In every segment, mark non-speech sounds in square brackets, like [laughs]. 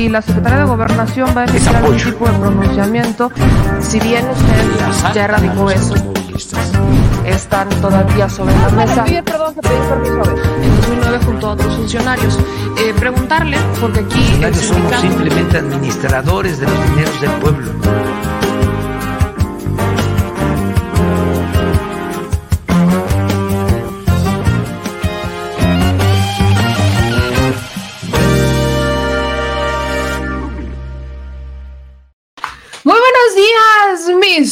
si la Secretaría de Gobernación va a emitir algún tipo de pronunciamiento, si bien usted ya erradicó eso, están todavía sobre la mesa. perdón, se pidió permiso a ver. En 2009 junto a otros funcionarios. Eh, preguntarle, porque aquí el somos simplemente administradores de los dineros del pueblo.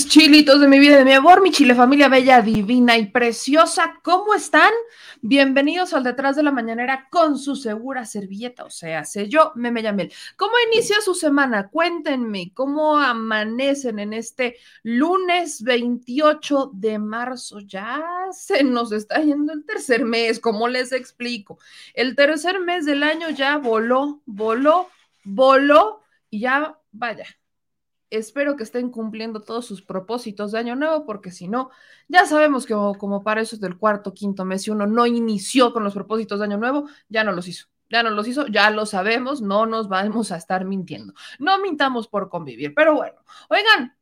Chilitos de mi vida, de mi amor, mi chile familia bella, divina y preciosa. ¿Cómo están? Bienvenidos al Detrás de la Mañanera con su segura servilleta, o sea, sé yo, Meme Yamel. ¿Cómo inicia su semana? Cuéntenme, ¿cómo amanecen en este lunes 28 de marzo? Ya se nos está yendo el tercer mes, ¿cómo les explico? El tercer mes del año ya voló, voló, voló y ya, vaya, espero que estén cumpliendo todos sus propósitos de año nuevo, porque si no, ya sabemos que como, para eso es del cuarto, quinto mes, si uno no inició con los propósitos de año nuevo, ya no los hizo. Ya no los hizo, ya lo sabemos, no nos vamos a estar mintiendo. No mintamos por convivir, pero bueno, oigan,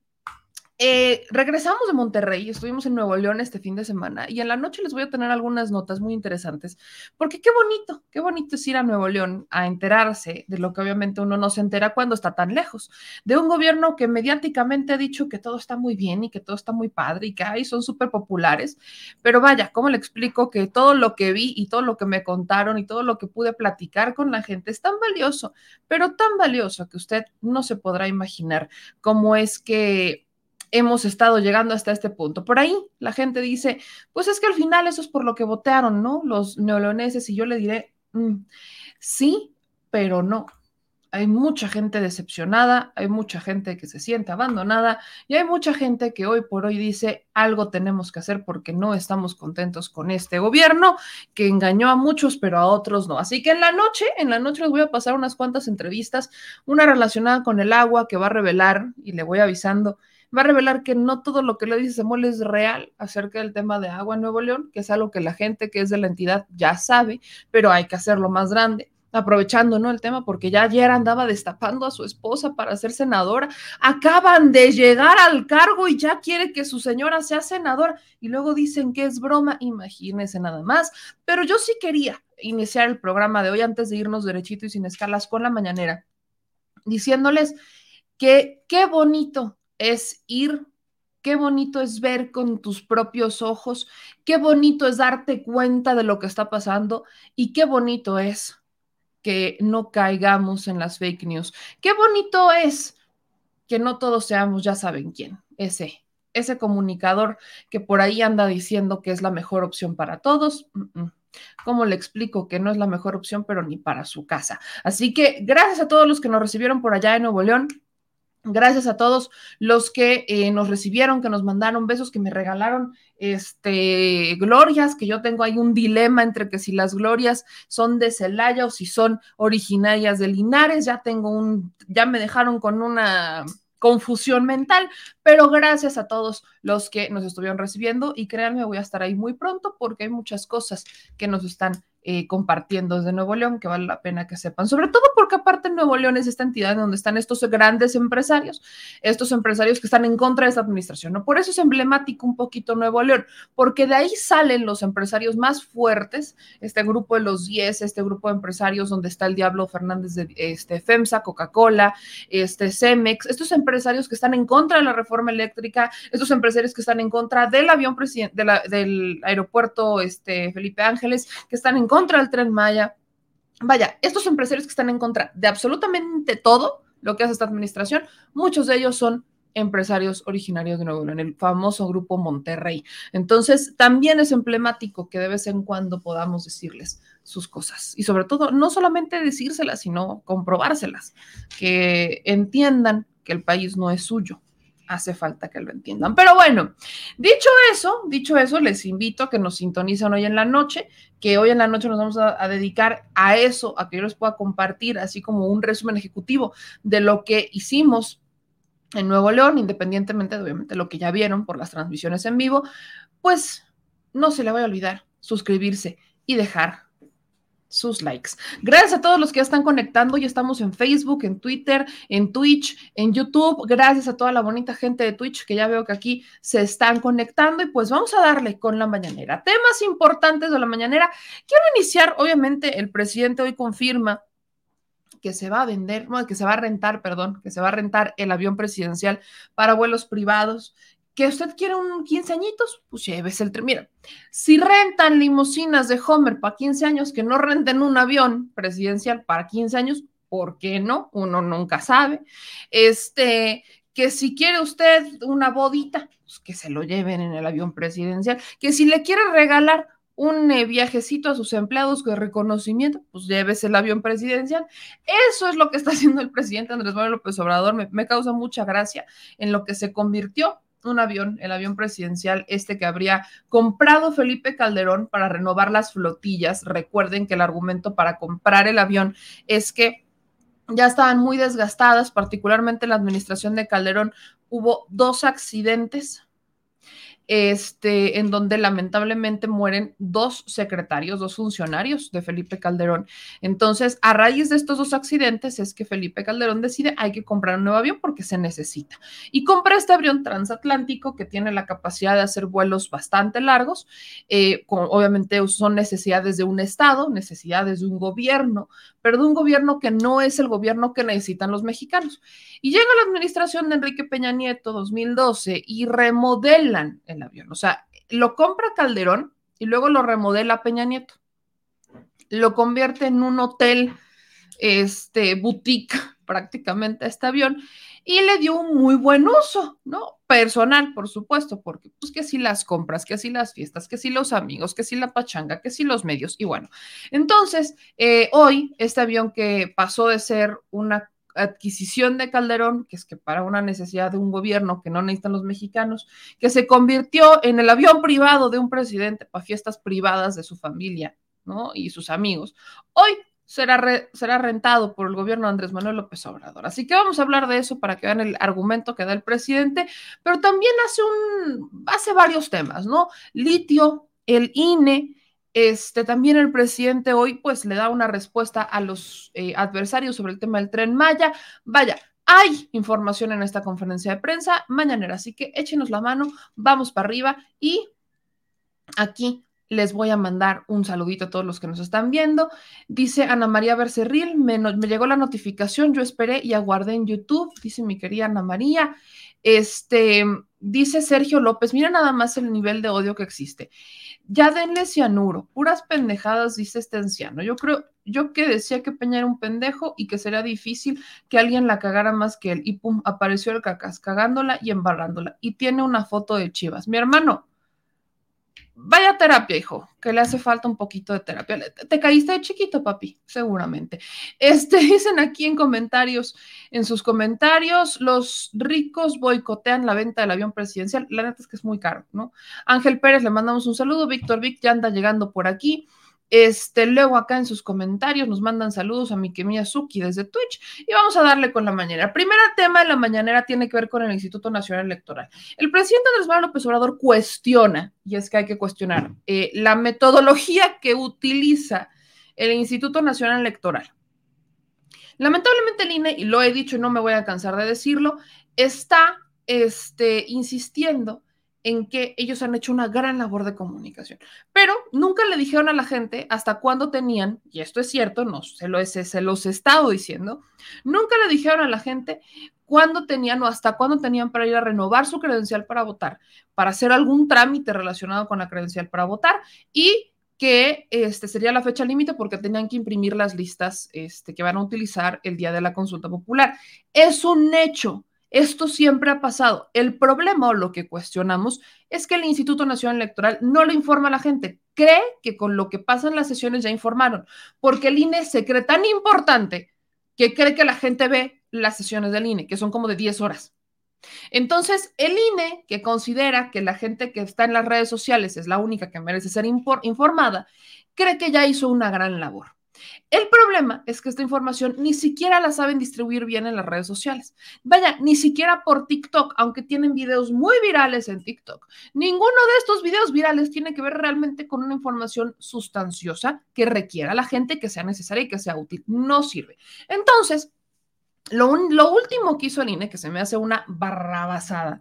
eh, regresamos de Monterrey, estuvimos en Nuevo León este fin de semana y en la noche les voy a tener algunas notas muy interesantes, porque qué bonito, qué bonito es ir a Nuevo León a enterarse de lo que obviamente uno no se entera cuando está tan lejos, de un gobierno que mediáticamente ha dicho que todo está muy bien y que todo está muy padre y que ay, son súper populares, pero vaya, ¿cómo le explico que todo lo que vi y todo lo que me contaron y todo lo que pude platicar con la gente es tan valioso, pero tan valioso que usted no se podrá imaginar cómo es que hemos estado llegando hasta este punto. Por ahí la gente dice, pues es que al final eso es por lo que votaron, ¿no? Los neoloneses y yo le diré, mm, sí, pero no. Hay mucha gente decepcionada, hay mucha gente que se siente abandonada y hay mucha gente que hoy por hoy dice algo tenemos que hacer porque no estamos contentos con este gobierno que engañó a muchos pero a otros no. Así que en la noche, en la noche les voy a pasar unas cuantas entrevistas, una relacionada con el agua que va a revelar y le voy avisando va a revelar que no todo lo que le dice Samuel es real acerca del tema de agua en Nuevo León, que es algo que la gente que es de la entidad ya sabe, pero hay que hacerlo más grande aprovechando ¿no? el tema, porque ya ayer andaba destapando a su esposa para ser senadora, acaban de llegar al cargo y ya quiere que su señora sea senadora. Y luego dicen que es broma, imagínense nada más, pero yo sí quería iniciar el programa de hoy antes de irnos derechito y sin escalas con la mañanera, diciéndoles que qué bonito es ir, qué bonito es ver con tus propios ojos, qué bonito es darte cuenta de lo que está pasando y qué bonito es que no caigamos en las fake news. Qué bonito es que no todos seamos, ya saben quién, ese, ese comunicador que por ahí anda diciendo que es la mejor opción para todos. ¿Cómo le explico que no es la mejor opción, pero ni para su casa? Así que gracias a todos los que nos recibieron por allá en Nuevo León. Gracias a todos los que eh, nos recibieron, que nos mandaron besos, que me regalaron este, glorias, que yo tengo ahí un dilema entre que si las glorias son de Celaya o si son originarias de Linares, ya tengo un, ya me dejaron con una confusión mental, pero gracias a todos los que nos estuvieron recibiendo y créanme, voy a estar ahí muy pronto porque hay muchas cosas que nos están eh, compartiendo desde Nuevo León, que vale la pena que sepan, sobre todo porque aparte Nuevo León es esta entidad en donde están estos grandes empresarios, estos empresarios que están en contra de esta administración, ¿no? Por eso es emblemático un poquito Nuevo León, porque de ahí salen los empresarios más fuertes, este grupo de los 10, este grupo de empresarios donde está el Diablo Fernández de este, FEMSA, Coca-Cola, este, Cemex, estos empresarios que están en contra de la reforma eléctrica, estos empresarios que están en contra del avión de del aeropuerto este, Felipe Ángeles, que están en del tren Maya. Vaya, estos empresarios que están en contra de absolutamente todo lo que hace esta administración, muchos de ellos son empresarios originarios de Nuevo León, el famoso grupo Monterrey. Entonces, también es emblemático que de vez en cuando podamos decirles sus cosas y sobre todo, no solamente decírselas, sino comprobárselas, que entiendan que el país no es suyo, hace falta que lo entiendan. Pero bueno, dicho eso, dicho eso, les invito a que nos sintonicen hoy en la noche, que hoy en la noche nos vamos a, a, dedicar a eso, a que yo les pueda compartir así como un resumen ejecutivo de lo que hicimos en Nuevo León, independientemente de obviamente lo que ya vieron por las transmisiones en vivo, pues no se le vaya a olvidar suscribirse y dejar sus likes. Gracias a todos los que ya están conectando. Ya estamos en Facebook, en Twitter, en Twitch, en YouTube. Gracias a toda la bonita gente de Twitch que ya veo que aquí se están conectando. Y pues vamos a darle con la mañanera. Temas importantes de la mañanera. Quiero iniciar, obviamente, el presidente hoy confirma que se va a vender, que se va a rentar, perdón, que se va a rentar el avión presidencial para vuelos privados que usted quiere un 15 añitos, pues llévese el tren. Mira, si rentan limusinas de Homer para 15 años, que no renten un avión presidencial para 15 años, ¿por qué no? Uno nunca sabe. Este, que si quiere usted una bodita, pues que se lo lleven en el avión presidencial. Que si le quiere regalar un eh, viajecito a sus empleados de reconocimiento, pues llévese el avión presidencial. Eso es lo que está haciendo el presidente Andrés Manuel López Obrador. me causa mucha gracia en lo que se convirtió un avión, el avión presidencial, este que habría comprado Felipe Calderón para renovar las flotillas. Recuerden que el argumento para comprar el avión es que ya estaban muy desgastadas, particularmente la administración de Calderón. Hubo dos accidentes este, en donde lamentablemente mueren dos secretarios, dos funcionarios de Felipe Calderón. Entonces, a raíz de estos dos accidentes es que Felipe Calderón decide hay que comprar un nuevo avión porque se necesita. Y compra este avión transatlántico que tiene la capacidad de hacer vuelos bastante largos. Eh, obviamente son necesidades de un Estado, necesidades de un gobierno, pero de un gobierno que no es el gobierno que necesitan los mexicanos. Y llega la administración de Enrique Peña Nieto 2012 y remodelan el avión. O sea, lo compra Calderón y luego lo remodela Peña Nieto. Lo convierte en un hotel, este, boutique [laughs] prácticamente a este avión y le dio un muy buen uso, ¿no? Personal, por supuesto, porque pues que si las compras, que si las fiestas, que si los amigos, que si la pachanga, que si los medios, y bueno, entonces, eh, hoy este avión que pasó de ser una adquisición de Calderón, que es que para una necesidad de un gobierno que no necesitan los mexicanos, que se convirtió en el avión privado de un presidente para fiestas privadas de su familia, ¿no? Y sus amigos. Hoy será, será rentado por el gobierno de Andrés Manuel López Obrador. Así que vamos a hablar de eso para que vean el argumento que da el presidente, pero también hace, un, hace varios temas, ¿no? Litio, el INE, este, también el presidente hoy pues le da una respuesta a los eh, adversarios sobre el tema del tren Maya. Vaya, hay información en esta conferencia de prensa mañanera, así que échenos la mano, vamos para arriba y aquí les voy a mandar un saludito a todos los que nos están viendo. Dice Ana María Bercerril, me, me llegó la notificación, yo esperé y aguardé en YouTube, dice mi querida Ana María. Este, dice Sergio López, mira nada más el nivel de odio que existe. Ya denle cianuro, puras pendejadas, dice este anciano. Yo creo, yo que decía que Peña era un pendejo y que sería difícil que alguien la cagara más que él. Y pum, apareció el cacas, cagándola y embarrándola. Y tiene una foto de Chivas. Mi hermano, Vaya terapia, hijo, que le hace falta un poquito de terapia. Te caíste de chiquito, papi, seguramente. Este, [laughs] dicen aquí en comentarios, en sus comentarios, los ricos boicotean la venta del avión presidencial. La neta es que es muy caro, ¿no? Ángel Pérez, le mandamos un saludo. Víctor Vic ya anda llegando por aquí. Este, luego acá en sus comentarios nos mandan saludos a mi querida Suki desde Twitch y vamos a darle con la mañanera. Primer tema de la mañanera tiene que ver con el Instituto Nacional Electoral. El presidente Andrés Manuel López Obrador cuestiona, y es que hay que cuestionar, eh, la metodología que utiliza el Instituto Nacional Electoral. Lamentablemente el INE, y lo he dicho y no me voy a cansar de decirlo, está este, insistiendo en que ellos han hecho una gran labor de comunicación, pero nunca le dijeron a la gente hasta cuándo tenían, y esto es cierto, no se, lo, se los he estado diciendo, nunca le dijeron a la gente cuándo tenían o hasta cuándo tenían para ir a renovar su credencial para votar, para hacer algún trámite relacionado con la credencial para votar y que este sería la fecha límite porque tenían que imprimir las listas este, que van a utilizar el día de la consulta popular. Es un hecho esto siempre ha pasado. El problema o lo que cuestionamos es que el Instituto Nacional Electoral no le informa a la gente. Cree que con lo que pasa en las sesiones ya informaron, porque el INE se cree tan importante que cree que la gente ve las sesiones del INE, que son como de 10 horas. Entonces, el INE, que considera que la gente que está en las redes sociales es la única que merece ser informada, cree que ya hizo una gran labor. El problema es que esta información ni siquiera la saben distribuir bien en las redes sociales. Vaya, ni siquiera por TikTok, aunque tienen videos muy virales en TikTok. Ninguno de estos videos virales tiene que ver realmente con una información sustanciosa que requiera a la gente que sea necesaria y que sea útil. No sirve. Entonces, lo, último que hizo el INE, que se me hace una barrabasada,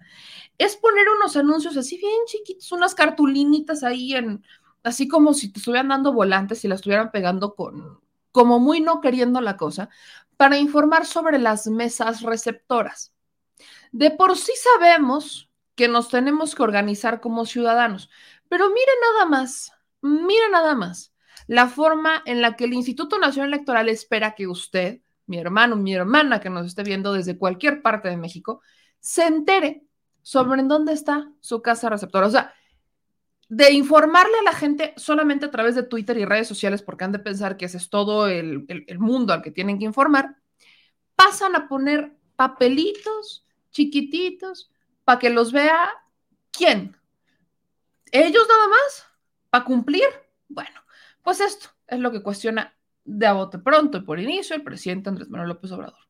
es poner unos anuncios así bien chiquitos, unas cartulinitas ahí en, así como si te estuvieran dando volantes y la estuvieran pegando con, como muy no queriendo la cosa, para informar sobre las mesas receptoras. De por sí sabemos que nos tenemos que organizar como ciudadanos, pero mire nada más, mire nada más la forma en la que el Instituto Nacional Electoral espera que usted, mi hermano, mi hermana que nos esté viendo desde cualquier parte de México, se entere sobre en dónde está su casa receptora. O sea, de informarle a la gente solamente a través de Twitter y redes sociales, porque han de pensar que ese es todo el, mundo al que tienen que informar, pasan a poner papelitos chiquititos para que los vea quién. ¿Ellos nada más? ¿Para cumplir? Bueno, pues esto es lo que cuestiona de a bote pronto y por inicio el presidente Andrés Manuel López Obrador.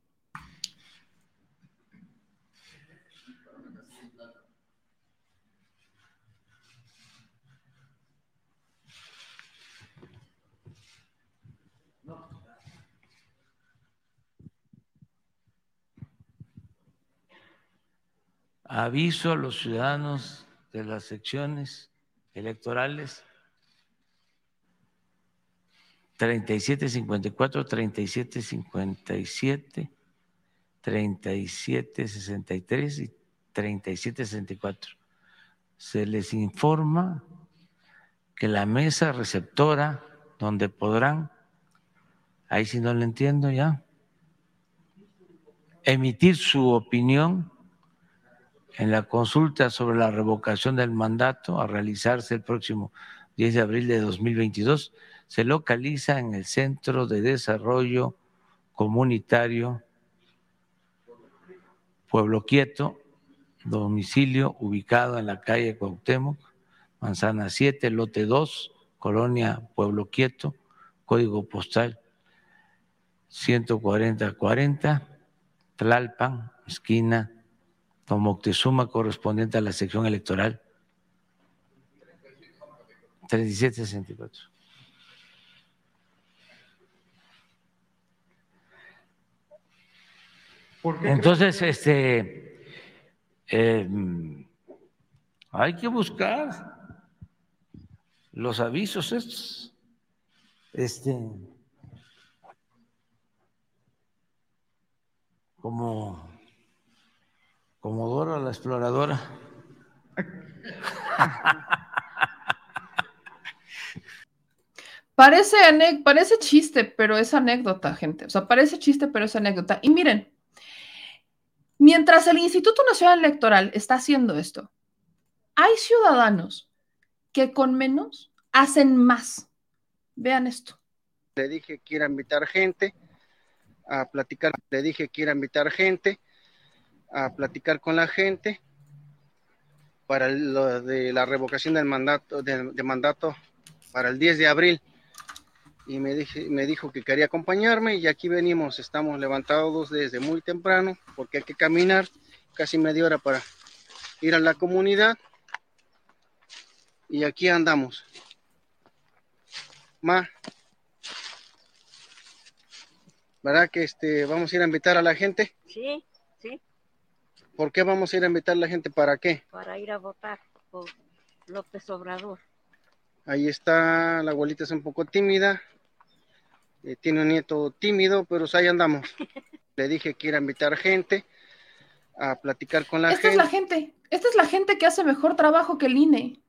Aviso a los ciudadanos de las secciones electorales 3754, 3757, 3763 y 3764. Se les informa que la mesa receptora donde podrán, ahí si no lo entiendo ya, emitir su opinión en la consulta sobre la revocación del mandato a realizarse el próximo 10 de abril de 2022 se localiza en el Centro de Desarrollo Comunitario Pueblo Quieto, domicilio ubicado en la calle Cuauhtémoc, Manzana 7, lote 2, Colonia Pueblo Quieto, código postal 14040, Tlalpan, esquina Moctezuma, correspondiente a la sección electoral 3764. Entonces, este, em, hay que buscar los avisos estos. Este, como, como Dora la exploradora. Parece, parece chiste, pero es anécdota, gente. O sea, parece chiste, pero es anécdota. Y miren, Mientras el Instituto Nacional Electoral está haciendo esto, hay ciudadanos que con menos hacen más. Vean esto. Le dije que iba a invitar gente a platicar, le dije que iba a invitar gente a platicar con la gente para lo de la revocación del mandato, de mandato para el 10 de abril y me, dije, me dijo que quería acompañarme y aquí venimos, estamos levantados desde muy temprano porque hay que caminar casi media hora para ir a la comunidad y aquí andamos. Ma, ¿verdad que este, vamos a ir a invitar a la gente? Sí, sí. ¿Por qué vamos a ir a invitar a la gente? ¿Para qué? Para ir a votar por López Obrador. Ahí está, la abuelita es un poco tímida, eh, tiene un nieto tímido, pero ahí andamos. [laughs] Le dije que iba a invitar gente a platicar con la gente. Esta es la gente, esta es la gente que hace mejor trabajo que el INE,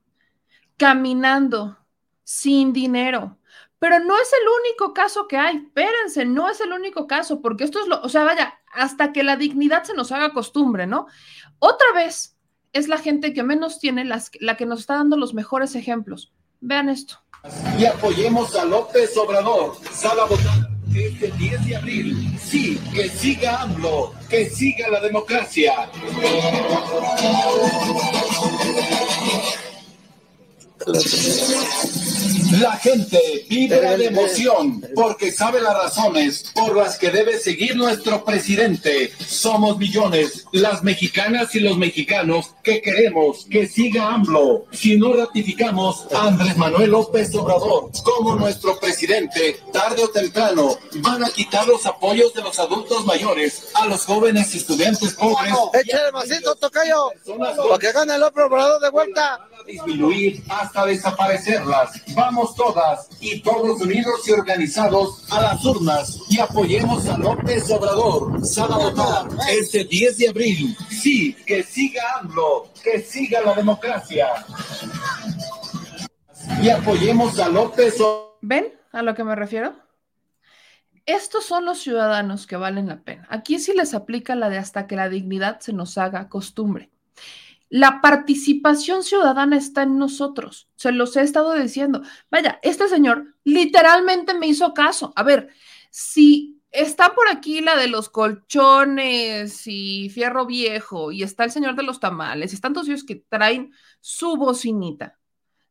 caminando, sin dinero. Pero no es el único caso que hay, espérense, no es el único caso, porque esto es lo, o sea, vaya, hasta que la dignidad se nos haga costumbre, ¿no? Otra vez es la gente que menos tiene, las, la que nos está dando los mejores ejemplos. Vean esto y apoyemos a López Obrador. Sala votar este 10 de abril. Sí, que siga AMLO, que siga la democracia. La gente vibra de emoción porque sabe las razones por las que debe seguir nuestro presidente. Somos millones, las mexicanas y los mexicanos que queremos que siga AMLO. Si no ratificamos a Andrés Manuel López Obrador como nuestro presidente, tarde o temprano van a quitar los apoyos de los adultos mayores a los jóvenes estudiantes pobres. Échale masito, tocayo, para que gane el otro Obrador de vuelta. Disminuir hasta desaparecerlas. Vamos todas y todos unidos y organizados a las urnas y apoyemos a López Obrador. Votar este 10 de abril. Sí, que siga AMLO, que siga la democracia. Y apoyemos a López Obrador. ¿Ven a lo que me refiero? Estos son los ciudadanos que valen la pena. Aquí sí les aplica la de hasta que la dignidad se nos haga costumbre. La participación ciudadana está en nosotros. Se los he estado diciendo. Vaya, este señor literalmente me hizo caso. A ver, si está por aquí la de los colchones y fierro viejo y está el señor de los tamales, están todos ellos que traen su bocinita.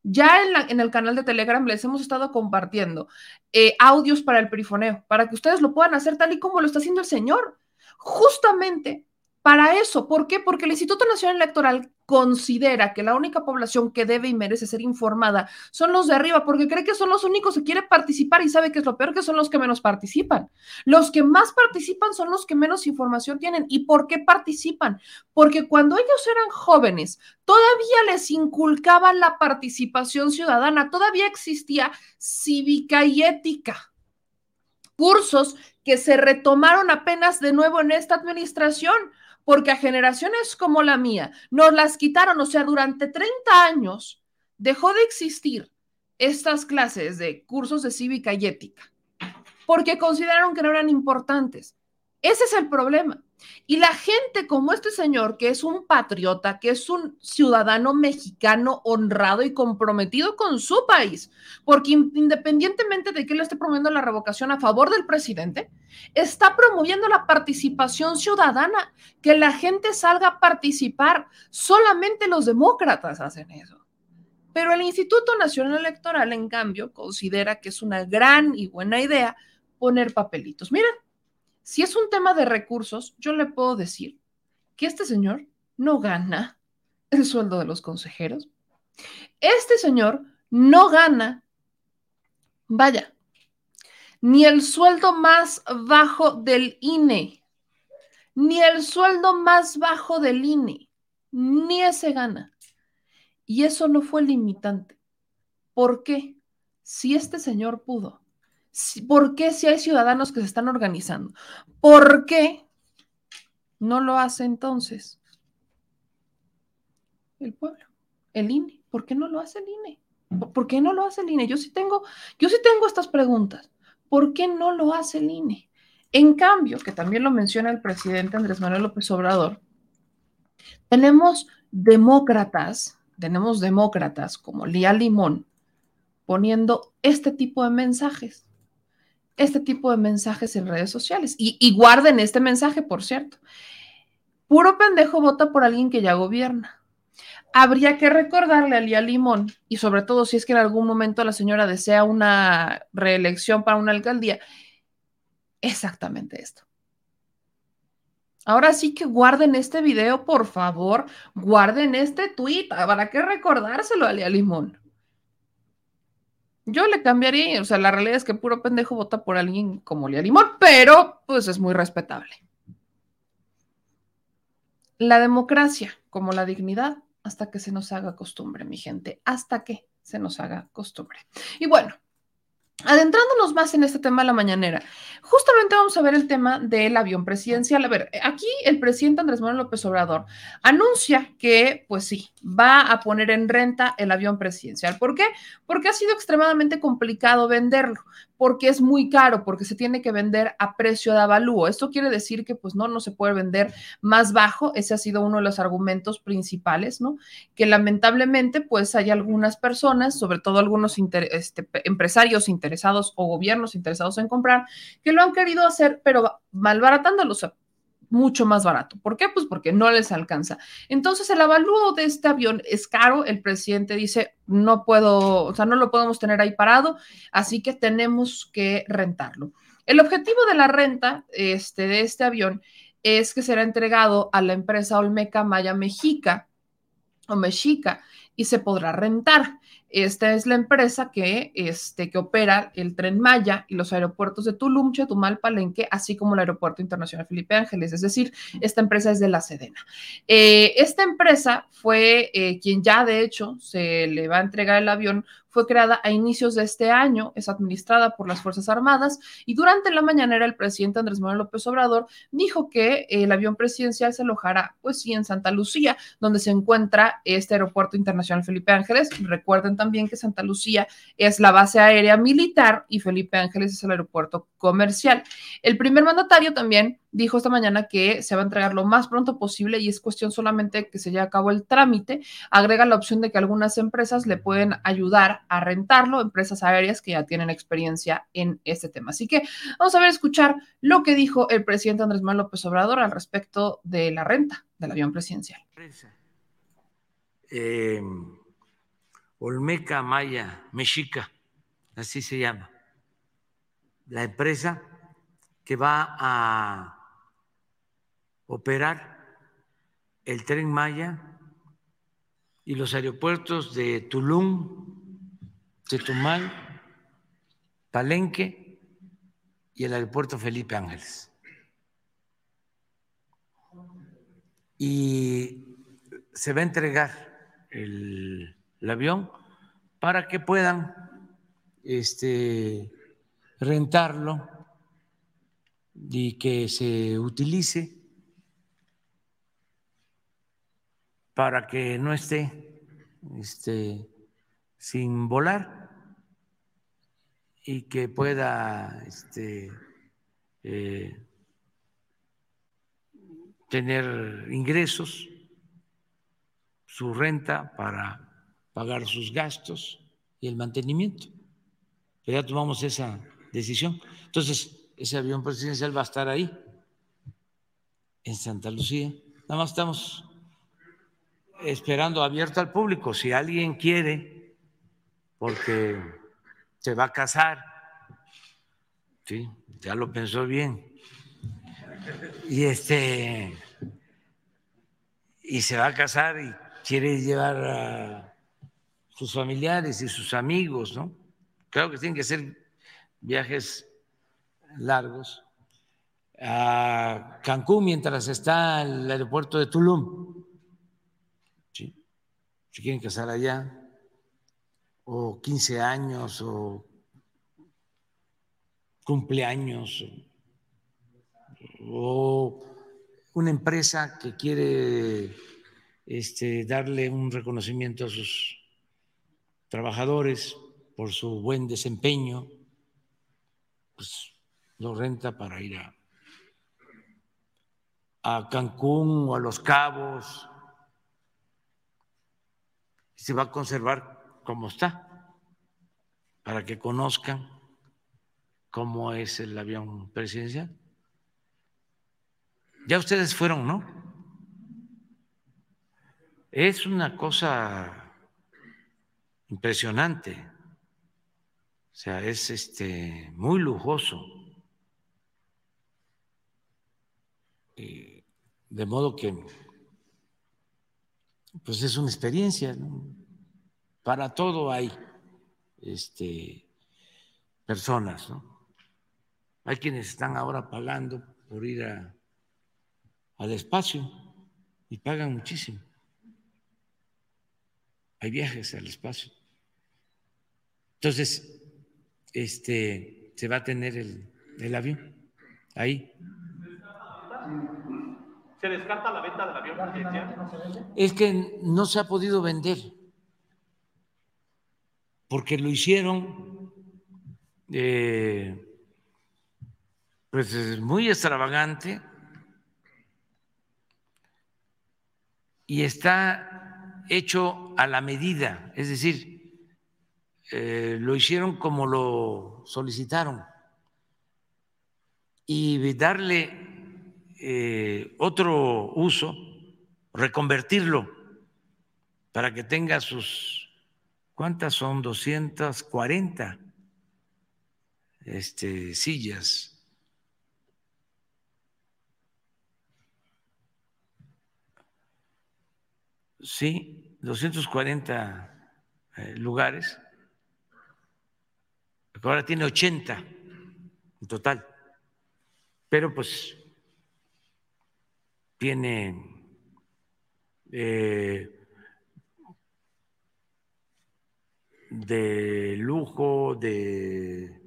Ya en, el canal de Telegram les hemos estado compartiendo eh, audios para el perifoneo, para que ustedes lo puedan hacer tal y como lo está haciendo el señor. Justamente para eso. ¿Por qué? Porque el Instituto Nacional Electoral considera que la única población que debe y merece ser informada son los de arriba, porque cree que son los únicos que quieren participar y sabe que es lo peor que son los que menos participan. Los que más participan son los que menos información tienen. ¿Y por qué participan? Porque cuando ellos eran jóvenes, todavía les inculcaban la participación ciudadana, todavía existía cívica y ética. Cursos que se retomaron apenas de nuevo en esta administración porque a generaciones como la mía nos las quitaron, o sea, durante 30 años dejó de existir estas clases de cursos de cívica y ética, porque consideraron que no eran importantes. Ese es el problema. Y la gente como este señor, que es un patriota, que es un ciudadano mexicano honrado y comprometido con su país, porque independientemente de que él esté promoviendo la revocación a favor del presidente, está promoviendo la participación ciudadana, que la gente salga a participar. Solamente los demócratas hacen eso. Pero el Instituto Nacional Electoral, en cambio, considera que es una gran y buena idea poner papelitos. Miren, si es un tema de recursos, yo le puedo decir que este señor no gana el sueldo de los consejeros. Este señor no gana, vaya, ni el sueldo más bajo del INE, ni el sueldo más bajo del INE, ni ese gana. Y eso no fue limitante. ¿Por qué? Si este señor pudo ¿Por qué si hay ciudadanos que se están organizando? ¿Por qué no lo hace entonces el pueblo, el INE? ¿Por qué no lo hace el INE? ¿Por qué no lo hace el INE? Yo sí tengo, yo sí tengo estas preguntas. ¿Por qué no lo hace el INE? En cambio, que también lo menciona el presidente Andrés Manuel López Obrador, tenemos demócratas, tenemos demócratas como Lía Limón poniendo este tipo de mensajes este tipo de mensajes en redes sociales. Y, guarden este mensaje, por cierto. Puro pendejo vota por alguien que ya gobierna. Habría que recordarle a Lía Limón, y sobre todo si es que en algún momento la señora desea una reelección para una alcaldía, exactamente esto. Ahora sí que guarden este video, por favor, guarden este tweet, ¿para qué recordárselo a Lía Limón? Yo le cambiaría, o sea, la realidad es que puro pendejo vota por alguien como Lía Limón, pero pues es muy respetable. La democracia, como la dignidad, hasta que se nos haga costumbre, mi gente, hasta que se nos haga costumbre. Y bueno, Adentrándonos más en este tema de la mañanera, justamente vamos a ver el tema del avión presidencial. A ver, aquí el presidente Andrés Manuel López Obrador anuncia que, pues sí, va a poner en renta el avión presidencial. ¿Por qué? Porque ha sido extremadamente complicado venderlo porque es muy caro, porque se tiene que vender a precio de avalúo. Esto quiere decir que pues no, no se puede vender más bajo. Ese ha sido uno de los argumentos principales, ¿no? Que lamentablemente pues hay algunas personas, sobre todo algunos este, empresarios interesados o gobiernos interesados en comprar, que lo han querido hacer, pero malbaratándolo. Mucho más barato. ¿Por qué? Pues porque no les alcanza. Entonces, el avalúo de este avión es caro. El presidente dice, no puedo, o sea, no lo podemos tener ahí parado, así que tenemos que rentarlo. El objetivo de la renta este, de este avión es que será entregado a la empresa Olmeca Maya Mexica o Mexica y se podrá rentar. Esta es la empresa que, este, que opera el tren Maya y los aeropuertos de Tulum, Chetumal, Palenque, así como el Aeropuerto Internacional Felipe Ángeles. Es decir, esta empresa es de la Sedena. Eh, esta empresa fue eh, quien ya, de hecho, se le va a entregar el avión fue creada a inicios de este año, es administrada por las Fuerzas Armadas y durante la mañanera el presidente Andrés Manuel López Obrador dijo que el avión presidencial se alojará, pues sí, en Santa Lucía, donde se encuentra este aeropuerto internacional Felipe Ángeles. Recuerden también que Santa Lucía es la base aérea militar y Felipe Ángeles es el aeropuerto comercial. El primer mandatario también dijo esta mañana que se va a entregar lo más pronto posible y es cuestión solamente que se lleve a cabo el trámite. Agrega la opción de que algunas empresas le pueden ayudar a rentarlo, empresas aéreas que ya tienen experiencia en este tema. Así que vamos a ver, escuchar lo que dijo el presidente Andrés Manuel López Obrador al respecto de la renta del avión presidencial. Eh, Olmeca Maya Mexica, así se llama, la empresa que va a operar el tren Maya y los aeropuertos de Tulum, Chetumal, Palenque y el aeropuerto Felipe Ángeles. Y se va a entregar el, el avión para que puedan este, rentarlo y que se utilice para que no esté este, sin volar y que pueda este, eh, tener ingresos, su renta para pagar sus gastos y el mantenimiento. Pero ya tomamos esa decisión. Entonces, ese avión presidencial va a estar ahí, en Santa Lucía. Nada más estamos esperando abierto al público. Si alguien quiere, porque se va a casar, sí, ya lo pensó bien. Y este y se va a casar y quiere llevar a sus familiares y sus amigos, ¿no? Claro que tienen que ser viajes largos a Cancún mientras está el aeropuerto de Tulum si quieren casar allá, o 15 años, o cumpleaños, o una empresa que quiere este, darle un reconocimiento a sus trabajadores por su buen desempeño, pues lo renta para ir a Cancún o a Los Cabos se va a conservar como está, para que conozcan cómo es el avión presidencial. Ya ustedes fueron, ¿no? Es una cosa impresionante. O sea, es este muy lujoso. de modo que pues es una experiencia. Para todo hay este, personas. ¿no? Hay quienes están ahora pagando por ir al espacio y pagan muchísimo. Hay viajes al espacio. Entonces, este, se va a tener el, el avión ahí. ¿Se descarta la venta del avión presidencial? Es que no se ha podido vender, porque lo hicieron eh, pues muy extravagante. Y está hecho a la medida, es decir, eh, lo hicieron como lo solicitaron. Y darle eh, otro uso, reconvertirlo para que tenga sus, ¿cuántas son? 240 este, sillas. Sí, 240 eh, lugares. Ahora tiene 80 en total. Pero pues tiene eh, de lujo, de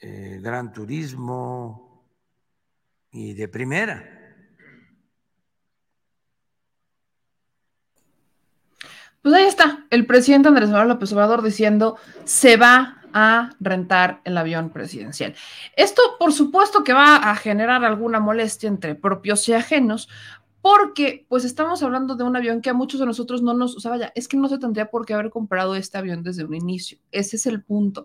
eh, gran turismo y de primera. Pues ahí está, el presidente Andrés Manuel López Obrador diciendo se va a rentar el avión presidencial. Esto, por supuesto, que va a generar alguna molestia entre propios y ajenos, porque pues estamos hablando de un avión que a muchos de nosotros no nos, o sea, vaya, es que no se tendría por qué haber comprado este avión desde un inicio. Ese es el punto.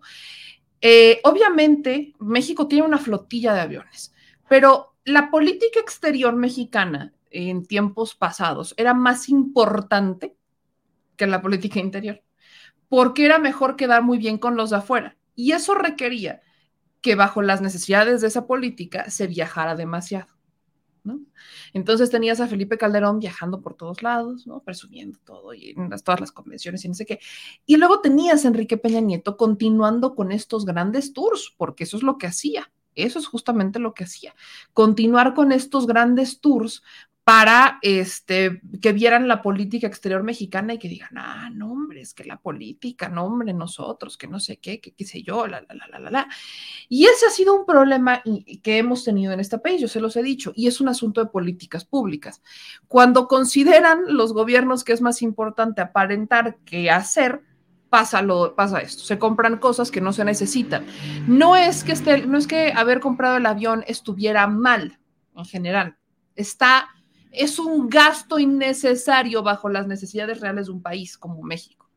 Eh, obviamente, México tiene una flotilla de aviones, pero la política exterior mexicana en tiempos pasados era más importante que la política interior porque era mejor quedar muy bien con los de afuera. Y eso requería que bajo las necesidades de esa política se viajara demasiado. Entonces tenías a Felipe Calderón viajando por todos lados, ¿no? presumiendo todo y en todas las convenciones y no sé qué. Y luego tenías a Enrique Peña Nieto continuando con estos grandes tours, porque eso es lo que hacía. Eso es justamente lo que hacía. Continuar con estos grandes tours para este, que vieran la política exterior mexicana y que digan, ah, no, hombre, es que la política, no, hombre, nosotros, que no sé qué, que qué sé yo, la, la, la, la, la. Y ese ha sido un problema que hemos tenido en este país, yo se los he dicho, y es un asunto de políticas públicas. Cuando consideran los gobiernos que es más importante aparentar que hacer, pasa, lo, pasa esto, se compran cosas que no se necesitan. No es que, esté, no es que haber comprado el avión estuviera mal en general, está es un gasto innecesario bajo las necesidades reales de un país como México.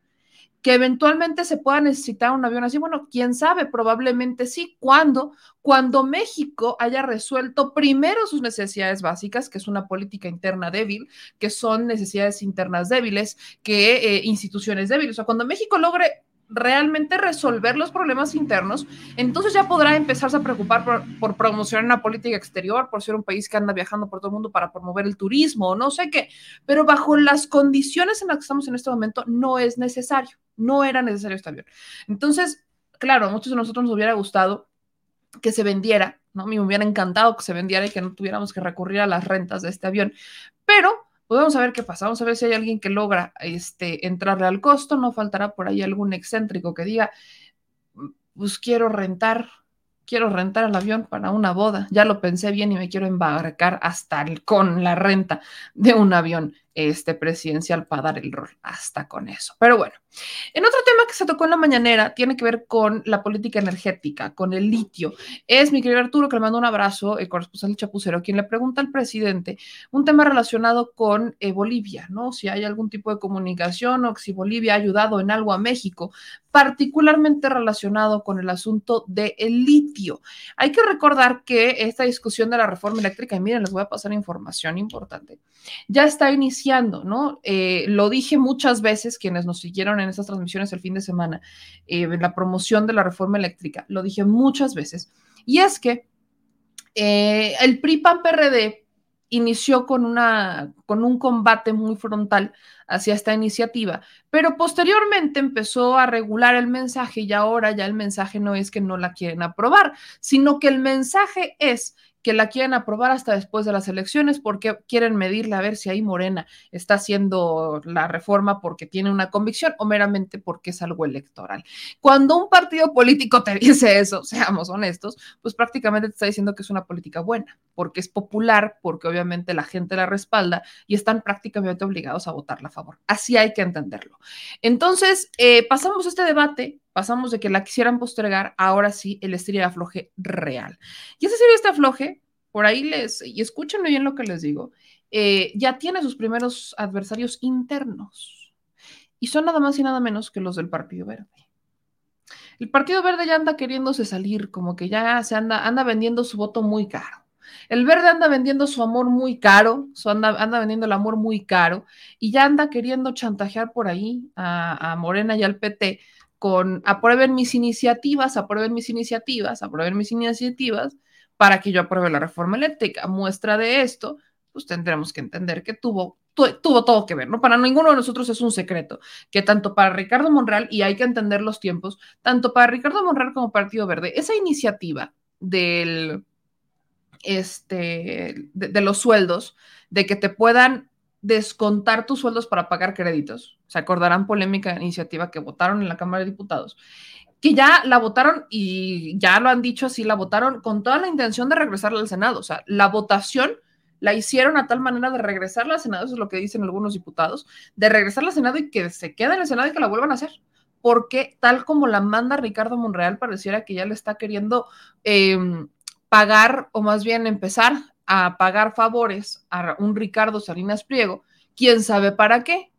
Que eventualmente se pueda necesitar un avión así, bueno, quién sabe, probablemente sí. ¿Cuándo? Cuando México haya resuelto primero sus necesidades básicas, que es una política interna débil, que son necesidades internas débiles, que eh, instituciones débiles. O sea, cuando México logre realmente resolver los problemas internos, entonces ya podrá empezarse a preocupar por, promocionar una política exterior, por ser un país que anda viajando por todo el mundo para promover el turismo, no sé qué, pero bajo las condiciones en las que estamos en este momento no es necesario, no era necesario este avión. Entonces, claro, a muchos de nosotros nos hubiera gustado que se vendiera, ¿no? Me hubiera encantado que se vendiera y que no tuviéramos que recurrir a las rentas de este avión, pero pues vamos a ver qué pasa, vamos a ver si hay alguien que logra este, entrarle al costo, no faltará por ahí algún excéntrico que diga, pues quiero rentar, quiero rentar el avión para una boda, ya lo pensé bien y me quiero embarcar hasta con la renta de un avión este presidencial para dar el rol hasta con eso. Pero bueno, en otro tema que se tocó en la mañanera tiene que ver con la política energética, con el litio. Es mi querido Arturo que le manda un abrazo, el corresponsal Chapucero, quien le pregunta al presidente un tema relacionado con eh, Bolivia, ¿no? Si hay algún tipo de comunicación o si Bolivia ha ayudado en algo a México, particularmente relacionado con el asunto del litio. Hay que recordar que esta discusión de la reforma eléctrica, y miren, les voy a pasar información importante, ya está ¿no? Eh, lo dije muchas veces, quienes nos siguieron en estas transmisiones el fin de semana, eh, la promoción de la reforma eléctrica, lo dije muchas veces, y es que eh, el PRI-PAN-PRD inició con, una, con un combate muy frontal hacia esta iniciativa, pero posteriormente empezó a regular el mensaje y ahora ya el mensaje no es que no la quieren aprobar, sino que el mensaje es que la quieren aprobar hasta después de las elecciones porque quieren medirla a ver si ahí Morena está haciendo la reforma porque tiene una convicción o meramente porque es algo electoral. Cuando un partido político te dice eso, seamos honestos, pues prácticamente te está diciendo que es una política buena, porque es popular, porque obviamente la gente la respalda y están prácticamente obligados a votarla a favor. Así hay que entenderlo. Entonces, eh, pasamos este debate pasamos de que la quisieran postergar, ahora sí, el estiria de afloje real. Y ese serie este afloje, por ahí les, y escúchenme bien lo que les digo, eh, ya tiene sus primeros adversarios internos. Y son nada más y nada menos que los del Partido Verde. El Partido Verde ya anda queriéndose salir, como que ya se anda, anda vendiendo su voto muy caro. El verde anda vendiendo su amor muy caro, su anda, anda vendiendo el amor muy caro y ya anda queriendo chantajear por ahí a, a Morena y al PT con aprueben mis iniciativas, aprueben mis iniciativas, aprueben mis iniciativas para que yo apruebe la reforma eléctrica. Muestra de esto, pues tendremos que entender que tuvo, tuvo todo que ver, ¿no? Para ninguno de nosotros es un secreto que tanto para Ricardo Monreal, y hay que entender los tiempos, tanto para Ricardo Monreal como Partido Verde, esa iniciativa del, este, de, de los sueldos, de que te puedan descontar tus sueldos para pagar créditos. Se acordarán polémica iniciativa que votaron en la Cámara de Diputados, que ya la votaron y ya lo han dicho así, la votaron con toda la intención de regresarla al Senado. O sea, la votación la hicieron a tal manera de regresarla al Senado, eso es lo que dicen algunos diputados, de regresarla al Senado y que se quede en el Senado y que la vuelvan a hacer. Porque tal como la manda Ricardo Monreal, pareciera que ya le está queriendo eh, pagar o más bien empezar a pagar favores a un Ricardo Salinas Pliego, quién sabe para qué.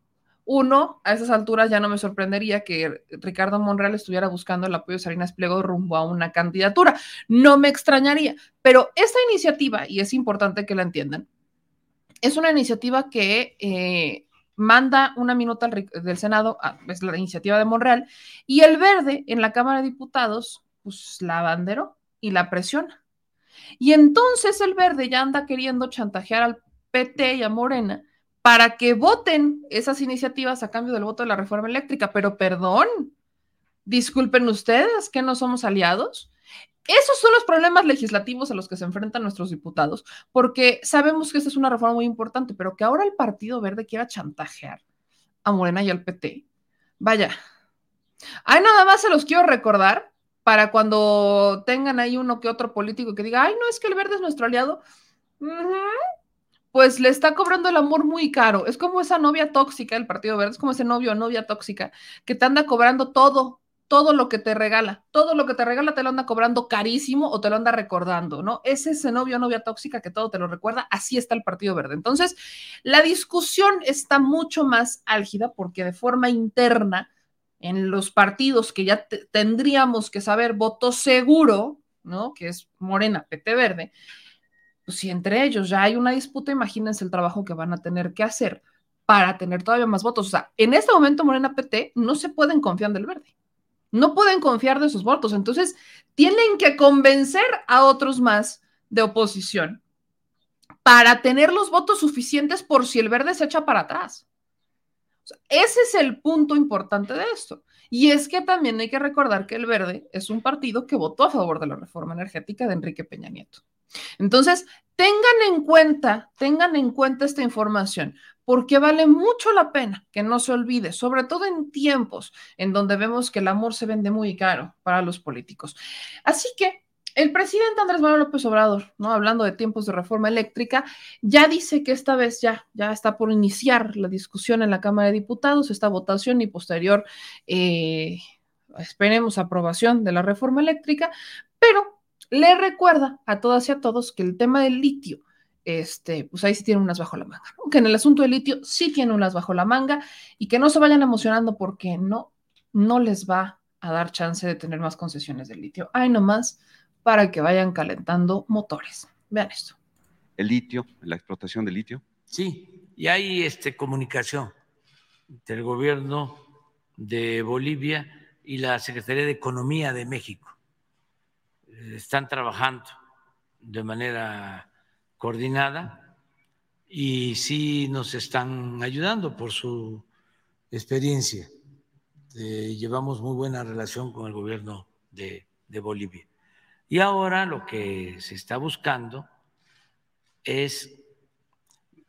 Uno, a esas alturas ya no me sorprendería que Ricardo Monreal estuviera buscando el apoyo de Salinas Pliego rumbo a una candidatura. No me extrañaría, pero esta iniciativa, y es importante que la entiendan, es una iniciativa que eh, manda una minuta del Senado, ah, es la iniciativa de Monreal, y el verde en la Cámara de Diputados, pues la abanderó y la presiona. Y entonces el verde ya anda queriendo chantajear al PT y a Morena para que voten esas iniciativas a cambio del voto de la reforma eléctrica. Pero perdón, disculpen ustedes que no somos aliados. Esos son los problemas legislativos a los que se enfrentan nuestros diputados, porque sabemos que esta es una reforma muy importante, pero que ahora el Partido Verde quiera chantajear a Morena y al PT. Vaya, ahí nada más se los quiero recordar para cuando tengan ahí uno que otro político que diga, ay, no, es que el verde es nuestro aliado, pues le está cobrando el amor muy caro. Es como esa novia tóxica del Partido Verde, es como ese novio o novia tóxica que te anda cobrando todo, todo lo que te regala, todo lo que te regala te lo anda cobrando carísimo o te lo anda recordando, ¿no? Es ese novio o novia tóxica que todo te lo recuerda, así está el Partido Verde. Entonces, la discusión está mucho más álgida porque de forma interna en los partidos que ya tendríamos que saber voto seguro, ¿no? Que es Morena, PT Verde, pues si entre ellos ya hay una disputa, imagínense el trabajo que van a tener que hacer para tener todavía más votos. O sea, en este momento Morena PT no se pueden confiar del verde. No pueden confiar de sus votos. Entonces, tienen que convencer a otros más de oposición para tener los votos suficientes por si el verde se echa para atrás ese es el punto importante de esto. Y es que también hay que recordar que el Verde es un partido que votó a favor de la reforma energética de Enrique Peña Nieto. Entonces, tengan en cuenta, tengan en cuenta esta información, porque vale mucho la pena que no se olvide, sobre todo en tiempos en donde vemos que el amor se vende muy caro para los políticos. Así que el presidente Andrés Manuel López Obrador, ¿no? Hablando de tiempos de reforma eléctrica, ya dice que esta vez ya, ya está por iniciar la discusión en la Cámara de Diputados, esta votación y posterior, eh, esperemos, aprobación de la reforma eléctrica, pero le recuerda a todas y a todos que el tema del litio, este, pues ahí sí tiene unas bajo la manga, ¿no? que en el asunto del litio sí tiene unas bajo la manga y que no se vayan emocionando porque no, no les va a dar chance de tener más concesiones de litio. Ay, nomás para que vayan calentando motores. Vean esto. El litio, la explotación del litio. Sí, y hay este, comunicación entre el gobierno de Bolivia y la Secretaría de Economía de México. Están trabajando de manera coordinada y sí nos están ayudando por su experiencia. Eh, llevamos muy buena relación con el gobierno de, de Bolivia. Y ahora lo que se está buscando es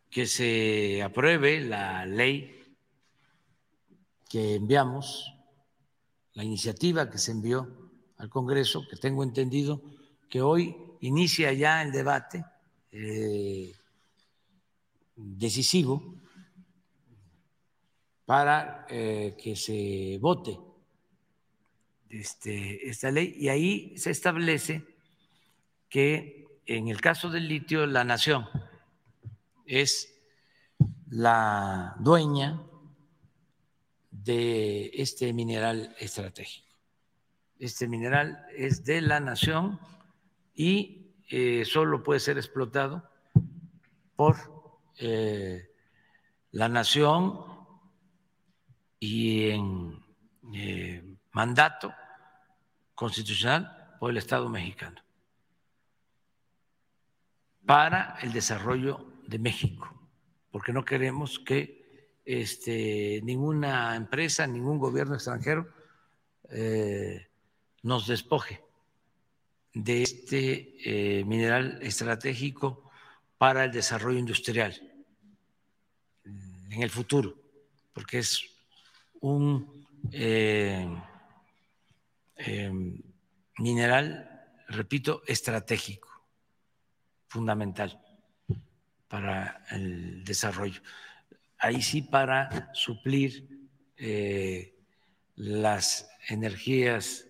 que se apruebe la ley que enviamos, la iniciativa que se envió al Congreso, que tengo entendido que hoy inicia ya el debate eh, decisivo para eh, que se vote este, esta ley y ahí se establece que en el caso del litio la nación es la dueña de este mineral estratégico. Este mineral es de la nación y eh, solo puede ser explotado por eh, la nación y mandato constitucional por el Estado mexicano para el desarrollo de México, porque no queremos que este, ninguna empresa, ningún gobierno extranjero eh, nos despoje de este eh, mineral estratégico para el desarrollo industrial en el futuro, porque es un eh, mineral, repito, estratégico fundamental para el desarrollo. Ahí sí para suplir eh, las energías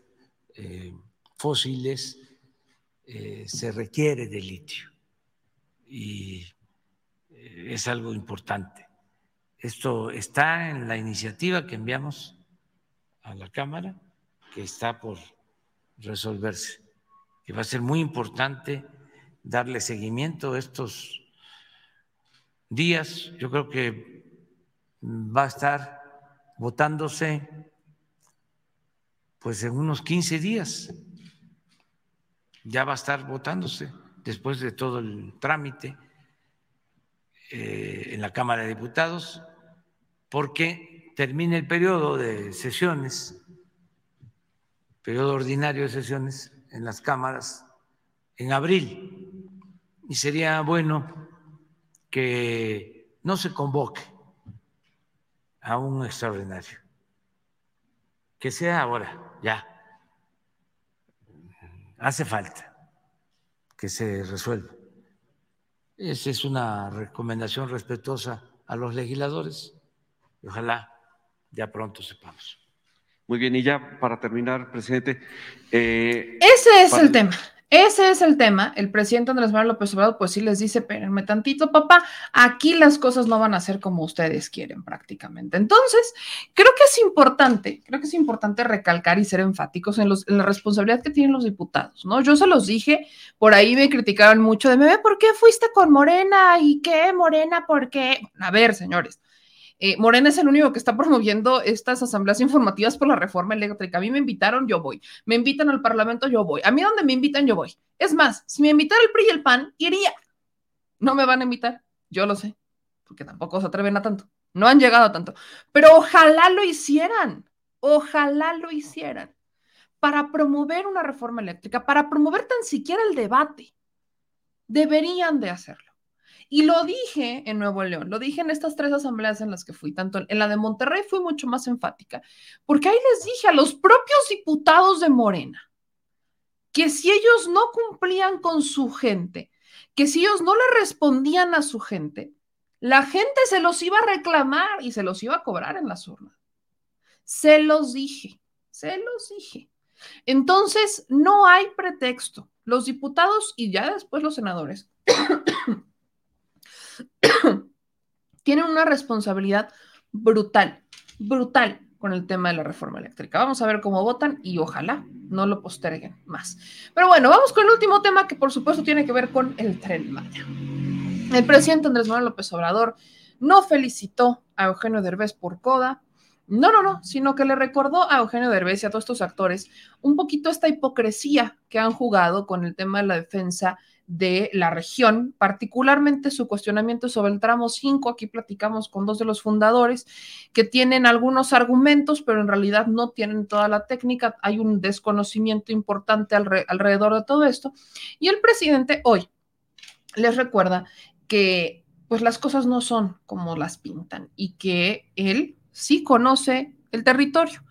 eh, fósiles eh, se requiere de litio y es algo importante. Esto está en la iniciativa que enviamos a la Cámara, está por resolverse, que va a ser muy importante darle seguimiento estos días. Yo creo que va a estar votándose pues en unos 15 días. Ya va a estar votándose después de todo el trámite eh, en la Cámara de Diputados, porque termina el periodo de sesiones, periodo ordinario de sesiones en las cámaras en abril y sería bueno que no se convoque a un extraordinario, que sea ahora, ya. Hace falta que se resuelva. Esa es una recomendación respetuosa a los legisladores y ojalá ya pronto sepamos. Muy bien, y ya para terminar, presidente. Eh, Ese es el tema. Ese es el tema. El presidente Andrés Manuel López Obrador, pues sí les dice, espérenme tantito, papá, aquí las cosas no van a ser como ustedes quieren prácticamente. Entonces, creo que es importante, creo que es importante recalcar y ser enfáticos en, la responsabilidad que tienen los diputados, ¿no? Yo se los dije, por ahí me criticaron mucho de, me ¿por qué fuiste con Morena? ¿Y qué, Morena? ¿Por qué? A ver, señores, eh, Morena es el único que está promoviendo estas asambleas informativas por la reforma eléctrica. A mí me invitaron, yo voy. Me invitan al Parlamento, yo voy. A mí donde me invitan, yo voy. Es más, si me invitara el PRI y el PAN, iría. No me van a invitar, yo lo sé, porque tampoco se atreven a tanto. No han llegado a tanto. Pero ojalá lo hicieran. Ojalá lo hicieran. Para promover una reforma eléctrica, para promover tan siquiera el debate. Deberían de hacerlo. Y lo dije en Nuevo León, lo dije en estas tres asambleas en las que fui, tanto en la de Monterrey fui mucho más enfática, porque ahí les dije a los propios diputados de Morena que si ellos no cumplían con su gente, que si ellos no le respondían a su gente, la gente se los iba a reclamar y se los iba a cobrar en las urnas. Se los dije, se los dije. Entonces, no hay pretexto. Los diputados y ya después los senadores [coughs] tienen una responsabilidad brutal, brutal con el tema de la reforma eléctrica. Vamos a ver cómo votan y ojalá no lo posterguen más. Pero bueno, vamos con el último tema que por supuesto tiene que ver con el tren Maya. El presidente Andrés Manuel López Obrador no felicitó a Eugenio Derbez por coda, no, no, no, sino que le recordó a Eugenio Derbez y a todos estos actores un poquito esta hipocresía que han jugado con el tema de la defensa de la región, particularmente su cuestionamiento sobre el tramo 5. Aquí platicamos con dos de los fundadores que tienen algunos argumentos, pero en realidad no tienen toda la técnica. Hay un desconocimiento importante alrededor de todo esto. Y el presidente hoy les recuerda que pues las cosas no son como las pintan y que él sí conoce el territorio,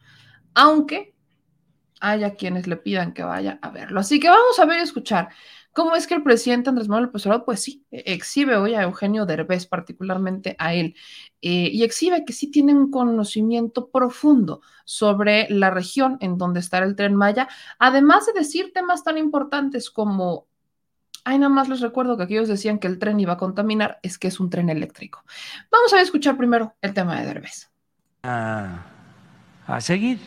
aunque haya quienes le pidan que vaya a verlo. Así que vamos a ver y escuchar ¿Cómo es que el presidente Andrés Manuel López Obrador, pues sí, e-, exhibe hoy a Eugenio Derbez, particularmente a él, eh, y exhibe que sí tiene un conocimiento profundo sobre la región en donde está el tren Maya, además de decir temas tan importantes como Ay, nada más les recuerdo que aquellos decían que el tren iba a contaminar, es que es un tren eléctrico. Vamos a escuchar primero el tema de Derbez. A, seguir.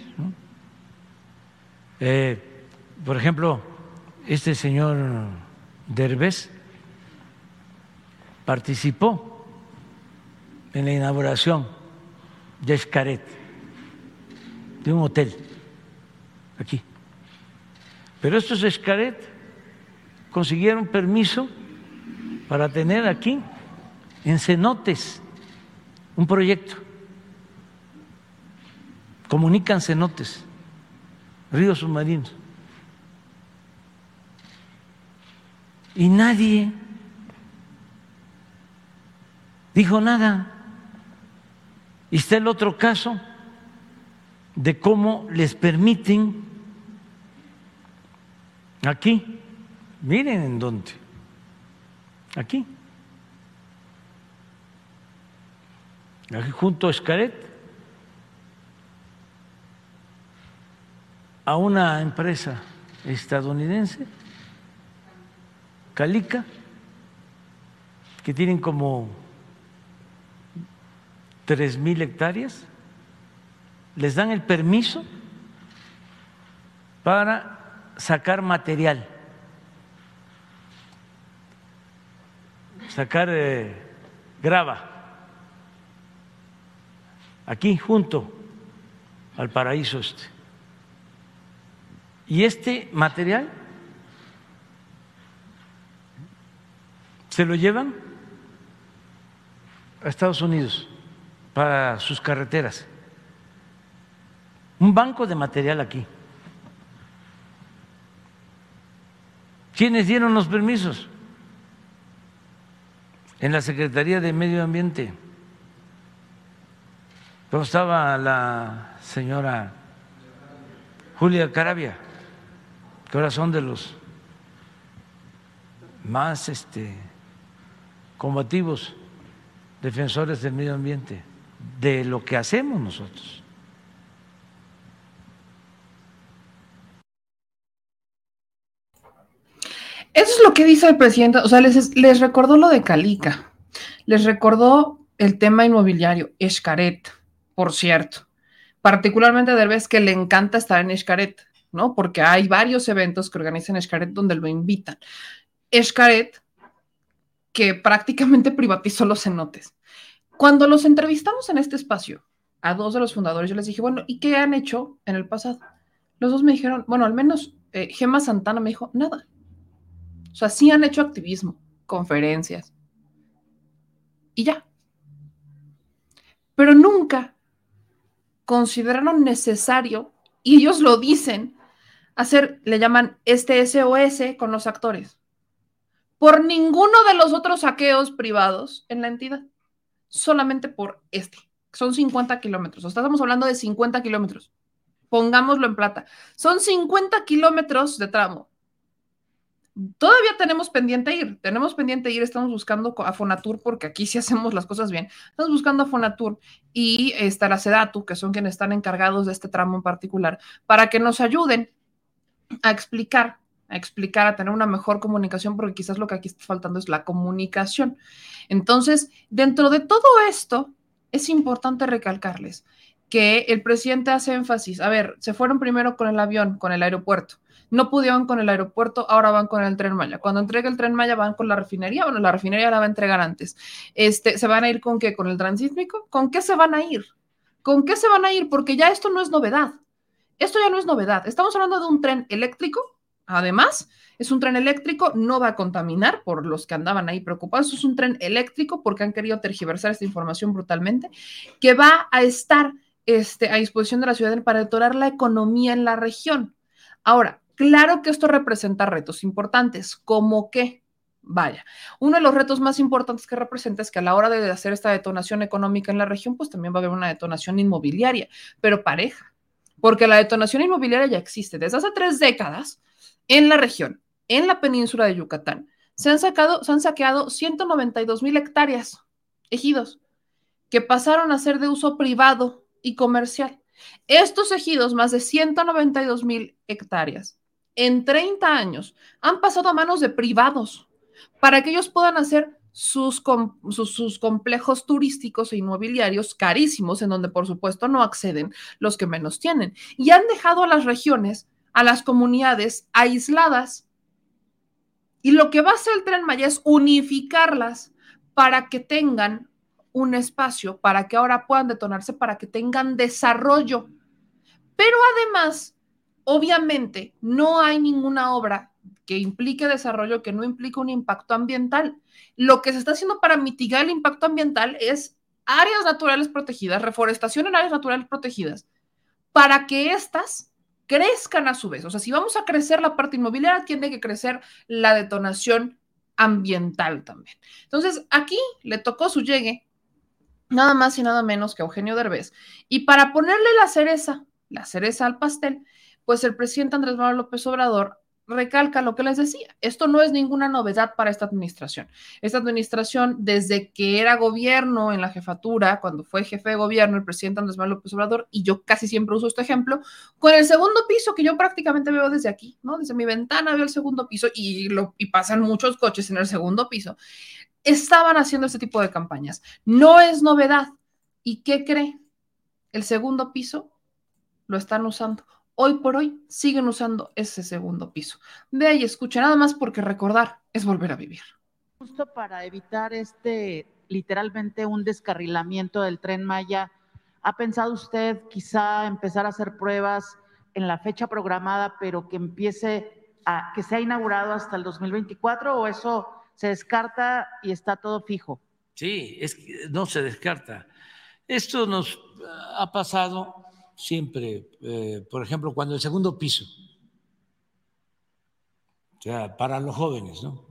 Eh, por ejemplo, este señor Derbez participó en la inauguración de Escaret, de un hotel aquí. Pero estos Escaret consiguieron permiso para tener aquí en cenotes un proyecto. Comunican cenotes, ríos submarinos. Y nadie dijo nada. Y está el otro caso de cómo les permiten aquí, miren en dónde, aquí, aquí junto a Escaret, a una empresa estadounidense, Calica, que tienen como tres mil hectáreas, les dan el permiso para sacar material, sacar eh, grava, aquí junto al paraíso este. Y este material se lo llevan a Estados Unidos para sus carreteras. Un banco de material aquí. ¿Quiénes dieron los permisos? En la Secretaría de Medio Ambiente. ¿Cómo estaba la señora Julia Carabia? Corazón de los más este, combativos defensores del medio ambiente, de lo que hacemos nosotros. Eso es lo que dice el presidente, o sea, les, recordó lo de Calica, les recordó el tema inmobiliario, Escaret, por cierto, particularmente de vez que le encanta estar en Escaret, ¿no? Porque hay varios eventos que organizan Escaret donde lo invitan. Escaret, que prácticamente privatizó los cenotes. Cuando los entrevistamos en este espacio, a dos de los fundadores, yo les dije, bueno, ¿y qué han hecho en el pasado? Los dos me dijeron, bueno, al menos eh, Gemma Santana me dijo, nada. O sea, sí han hecho activismo, conferencias y ya. Pero nunca consideraron necesario, y ellos lo dicen, hacer, le llaman este SOS con los actores, por ninguno de los otros saqueos privados en la entidad, solamente por este. Son 50 kilómetros, o estamos hablando de 50 kilómetros. Pongámoslo en plata. Son 50 kilómetros de tramo Todavía tenemos pendiente ir, tenemos pendiente ir, estamos buscando a Fonatur porque aquí sí [laughs] hacemos las cosas bien. Estamos buscando a Fonatur y está la Sedatu, que son quienes están encargados de este tramo en particular, para que nos ayuden a explicar, a explicar, a tener una mejor comunicación, porque quizás lo que aquí está faltando es la comunicación. Entonces, dentro de todo esto, es importante recalcarles que el presidente hace énfasis, a ver, se fueron primero con el avión, con el aeropuerto no pudieron con el aeropuerto, ahora van con el tren Maya. Cuando entregue el tren Maya van con la refinería, bueno, la refinería la va a entregar antes. Este, ¿Se van a ir con qué? ¿Con el transísmico? ¿Con qué se van a ir? ¿Con qué se van a ir? Porque ya esto no es novedad. Esto ya no es novedad. Estamos hablando de un tren eléctrico. Además, es un tren eléctrico, no va a contaminar por los que andaban ahí preocupados. Es un tren eléctrico porque han querido tergiversar esta información brutalmente, que va a estar este, a disposición de la ciudad para detonar la economía en la región. Ahora, Claro que esto representa retos importantes, como que, vaya, uno de los retos más importantes que representa es que a la hora de hacer esta detonación económica en la región, pues también va a haber una detonación inmobiliaria, pero pareja, porque la detonación inmobiliaria ya existe desde hace tres décadas en la región, en la península de Yucatán. Se han, sacado, se han saqueado 192 mil hectáreas, ejidos, que pasaron a ser de uso privado y comercial. Estos ejidos, más de 192 mil hectáreas, en 30 años han pasado a manos de privados para que ellos puedan hacer sus, complejos turísticos e inmobiliarios carísimos, en donde por supuesto no acceden los que menos tienen. Y han dejado a las regiones, a las comunidades aisladas. Y lo que va a hacer el tren Maya es unificarlas para que tengan un espacio, para que ahora puedan detonarse, para que tengan desarrollo. Pero además, obviamente, no hay ninguna obra que implique desarrollo que no implique un impacto ambiental. Lo que se está haciendo para mitigar el impacto ambiental es áreas naturales protegidas, reforestación en áreas naturales protegidas, para que éstas crezcan a su vez. O sea, si vamos a crecer la parte inmobiliaria, tiene que crecer la detonación ambiental también. Entonces, aquí le tocó su llegue, nada más y nada menos que Eugenio Derbez. Y para ponerle la cereza, la cereza al pastel, pues el presidente Andrés Manuel López Obrador recalca lo que les decía. Esto no es ninguna novedad para esta administración. Esta administración, desde que era gobierno en la jefatura, cuando fue jefe de gobierno el presidente Andrés Manuel López Obrador, y yo casi siempre uso este ejemplo, con el segundo piso que yo prácticamente veo desde aquí, ¿no? Desde mi ventana veo el segundo piso y, lo, y pasan muchos coches en el segundo piso. Estaban haciendo este tipo de campañas. No es novedad. ¿Y qué cree? El segundo piso lo están usando hoy por hoy siguen usando ese segundo piso. De ahí escucha nada más porque recordar es volver a vivir. Justo para evitar este literalmente un descarrilamiento del tren Maya, ¿ha pensado usted quizá empezar a hacer pruebas en la fecha programada, pero que empiece a que sea inaugurado hasta el 2024 o eso se descarta y está todo fijo? Sí, es que no se descarta. Esto nos ha pasado siempre, eh, por ejemplo, cuando el segundo piso, o sea, para los jóvenes, ¿no?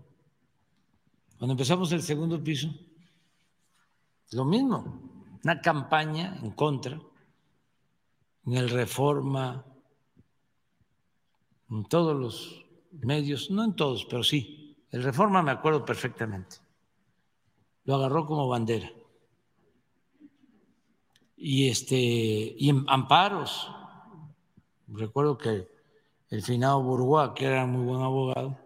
Cuando empezamos el segundo piso, lo mismo, una campaña en contra, en el Reforma, en todos los medios, no en todos, pero sí, el Reforma me acuerdo perfectamente, lo agarró como bandera y, este, y en amparos. Recuerdo que el finado Bourgois, que era muy buen abogado,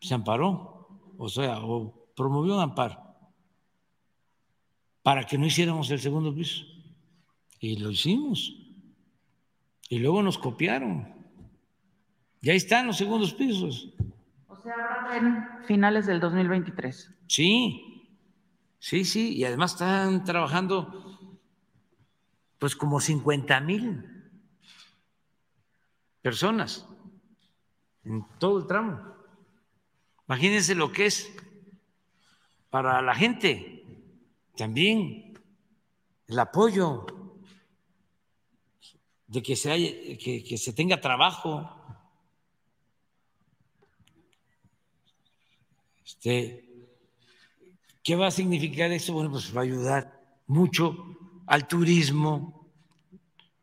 se amparó, o sea, o promovió un amparo para que no hiciéramos el segundo piso. Y lo hicimos. Y luego nos copiaron. Ya están los segundos pisos. O sea, en finales del 2023. Sí, sí, sí. Y además están trabajando pues como 50 mil personas en todo el tramo. Imagínense lo que es para la gente también el apoyo de que se, haya, que, se tenga trabajo. Este, ¿Qué va a significar eso? Bueno, pues va a ayudar mucho al turismo,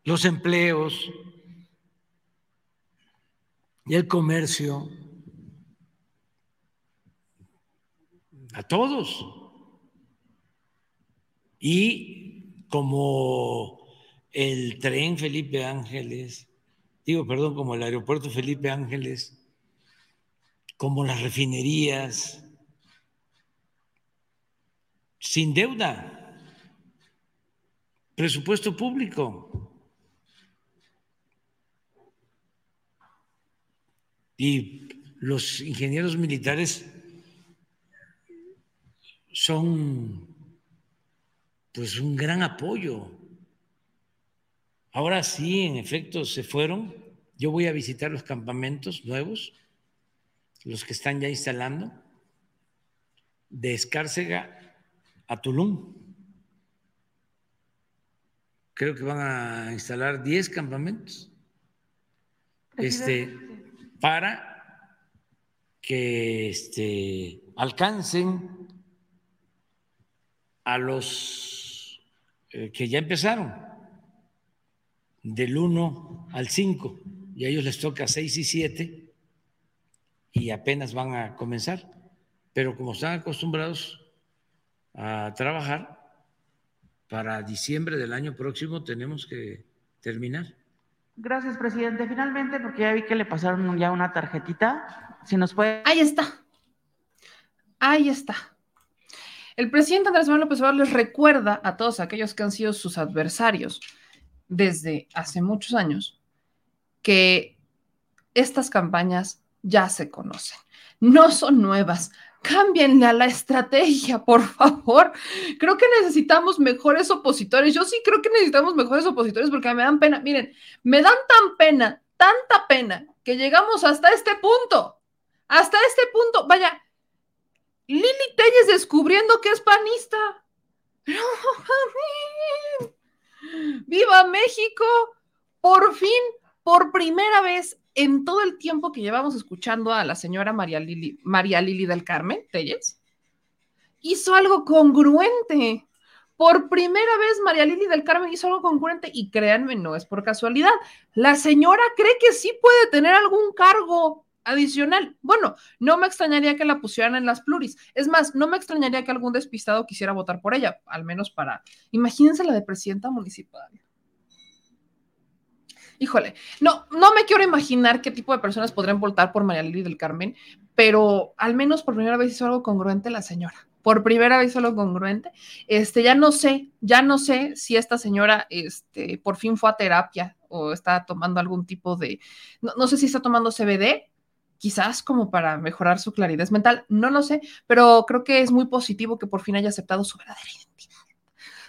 los empleos y el comercio, a todos. Y como el tren Felipe Ángeles, digo, perdón, como el aeropuerto Felipe Ángeles, como las refinerías, sin deuda presupuesto público. Y los ingenieros militares son pues un gran apoyo. Ahora sí, en efecto, se fueron. Yo voy a visitar los campamentos nuevos, los que están ya instalando, de Escárcega a Tulum creo que van a instalar 10 campamentos este, para que este, alcancen a los eh, que ya empezaron, del 1 al 5, y a ellos les toca 6 y 7, y apenas van a comenzar. Pero como están acostumbrados a trabajar, para diciembre del año próximo tenemos que terminar. Gracias, presidente. Finalmente, porque ya vi que le pasaron ya una tarjetita, si nos puede... Ahí está. Ahí está. El presidente Andrés Manuel López Obrador les recuerda a todos aquellos que han sido sus adversarios desde hace muchos años que estas campañas ya se conocen. No son nuevas. Cámbienle a la estrategia, por favor. Creo que necesitamos mejores opositores. Yo sí creo que necesitamos mejores opositores porque me dan pena. Miren, me dan tan pena, tanta pena, que llegamos hasta este punto. Hasta este punto. Vaya, Lili Telles descubriendo que es panista. [laughs] ¡Viva México! Por fin, por primera vez en todo el tiempo que llevamos escuchando a la señora María Lili, María del Carmen Telles, hizo algo congruente. Por primera vez María Lili del Carmen hizo algo congruente y créanme, no es por casualidad. La señora cree que sí puede tener algún cargo adicional. Bueno, no me extrañaría que la pusieran en las pluris. Es más, no me extrañaría que algún despistado quisiera votar por ella, al menos para, imagínense la de presidenta municipal. Híjole, no, no me quiero imaginar qué tipo de personas podrían votar por María Lili del Carmen, pero al menos por primera vez hizo algo congruente la señora. Por primera vez hizo algo congruente. Este, ya no sé, ya no sé si esta señora, este, por fin fue a terapia o está tomando algún tipo de, no, no sé si está tomando CBD, quizás como para mejorar su claridad mental, no lo sé, pero creo que es muy positivo que por fin haya aceptado su verdadera identidad,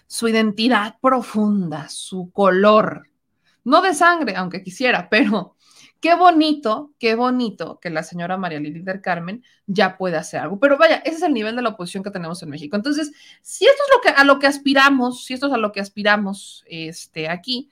su identidad profunda, su color, no de sangre, aunque quisiera, pero qué bonito, qué bonito que la señora María Lili del Carmen ya pueda hacer algo. Pero vaya, ese es el nivel de la oposición que tenemos en México. Entonces, si esto es lo que, a lo que aspiramos, si esto es a lo que aspiramos este, aquí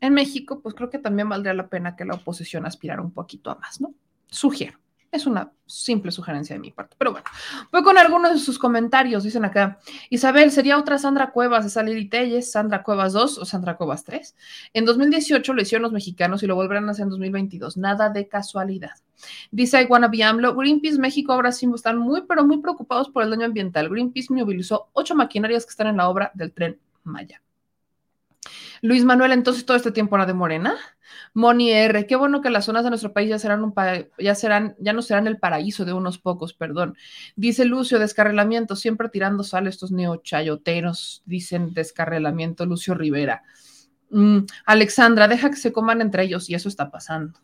en México, pues creo que también valdría la pena que la oposición aspirara un poquito a más, ¿no? Sugiero. Es una simple sugerencia de mi parte. Pero bueno, voy con algunos de sus comentarios. Dicen acá, Isabel, ¿sería otra Sandra Cuevas, esa Lili Telles, Sandra Cuevas 2 o Sandra Cuevas 3? En 2018 lo hicieron los mexicanos y lo volverán a hacer en 2022. Nada de casualidad. Dice I wanna be AMLO, Greenpeace México ahora sí están muy, pero muy preocupados por el daño ambiental. Greenpeace movilizó ocho maquinarias que están en la obra del tren Maya. Luis Manuel, entonces todo este tiempo era de Morena. Moni R, qué bueno que las zonas de nuestro país ya serán un ya serán, ya no serán el paraíso de unos pocos, perdón. Dice Lucio, descarrelamiento, siempre tirando sal estos neochayoteros, dicen descarrelamiento, Lucio Rivera. Mm, Alexandra, deja que se coman entre ellos y eso está pasando.